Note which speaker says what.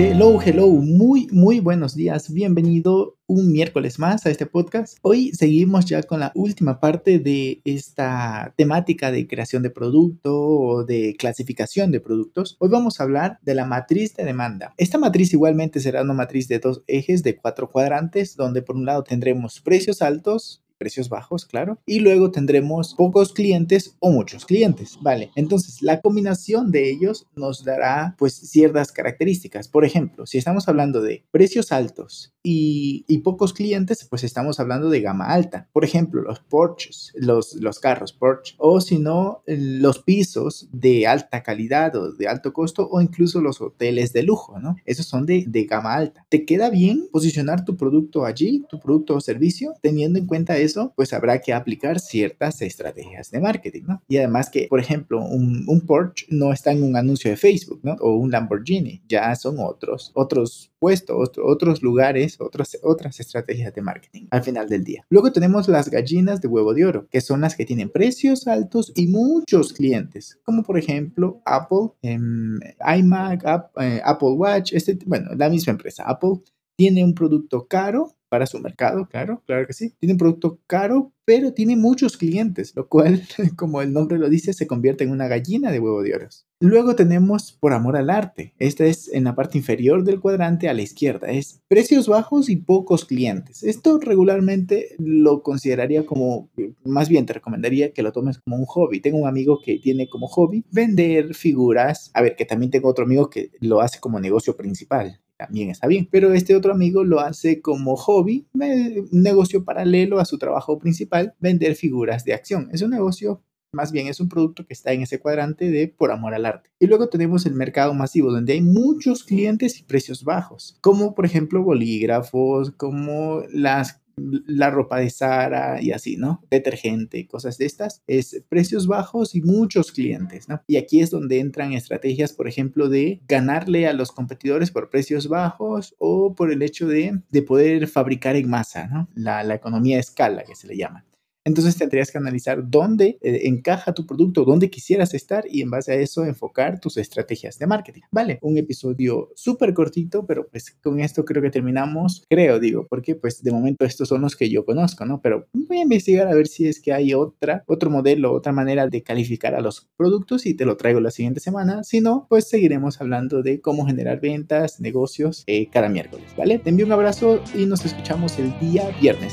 Speaker 1: Hello, hello, muy, muy buenos días. Bienvenido un miércoles más a este podcast. Hoy seguimos ya con la última parte de esta temática de creación de producto o de clasificación de productos. Hoy vamos a hablar de la matriz de demanda. Esta matriz igualmente será una matriz de dos ejes de cuatro cuadrantes, donde por un lado tendremos precios altos, precios bajos, claro. Y luego tendremos pocos clientes o muchos clientes, ¿vale? Entonces, la combinación de ellos nos dará pues ciertas características. Por ejemplo, si estamos hablando de precios altos y, pocos clientes, pues estamos hablando de gama alta. Por ejemplo, los Porsches, los, los carros Porsche, o si no, los pisos de alta calidad o de alto costo, o incluso los hoteles de lujo, ¿no? Esos son de, de gama alta. ¿Te queda bien posicionar tu producto allí, tu producto o servicio, teniendo en cuenta eso, pues habrá que aplicar ciertas estrategias de marketing, ¿no? Y además que, por ejemplo, un, un Porsche no está en un anuncio de Facebook, ¿no? O un Lamborghini, ya son otros, otros puestos, otros lugares, otras, otras estrategias de marketing al final del día. Luego tenemos las gallinas de huevo de oro, que son las que tienen precios altos y muchos clientes, como por ejemplo Apple, em, iMac, eh, Apple Watch, este, bueno, la misma empresa, Apple, tiene un producto caro para su mercado, claro, claro que sí. Tiene un producto caro, pero tiene muchos clientes, lo cual, como el nombre lo dice, se convierte en una gallina de huevo de oro. Luego tenemos por amor al arte. Esta es en la parte inferior del cuadrante a la izquierda. Es precios bajos y pocos clientes. Esto regularmente lo consideraría como, más bien te recomendaría que lo tomes como un hobby. Tengo un amigo que tiene como hobby vender figuras. A ver, que también tengo otro amigo que lo hace como negocio principal también está bien. Pero este otro amigo lo hace como hobby, un negocio paralelo a su trabajo principal, vender figuras de acción. Es un negocio más bien es un producto que está en ese cuadrante de por amor al arte. Y luego tenemos el mercado masivo, donde hay muchos clientes y precios bajos, como por ejemplo bolígrafos, como las la ropa de Sara y así, ¿no? Detergente, cosas de estas. Es precios bajos y muchos clientes, ¿no? Y aquí es donde entran estrategias, por ejemplo, de ganarle a los competidores por precios bajos o por el hecho de, de poder fabricar en masa, ¿no? La, la economía de escala que se le llama. Entonces tendrías que analizar dónde eh, encaja tu producto, dónde quisieras estar y en base a eso enfocar tus estrategias de marketing. Vale, un episodio súper cortito, pero pues con esto creo que terminamos, creo, digo, porque pues de momento estos son los que yo conozco, ¿no? Pero voy a investigar a ver si es que hay otra, otro modelo, otra manera de calificar a los productos y te lo traigo la siguiente semana. Si no, pues seguiremos hablando de cómo generar ventas, negocios eh, cada miércoles, ¿vale? Te envío un abrazo y nos escuchamos el día viernes.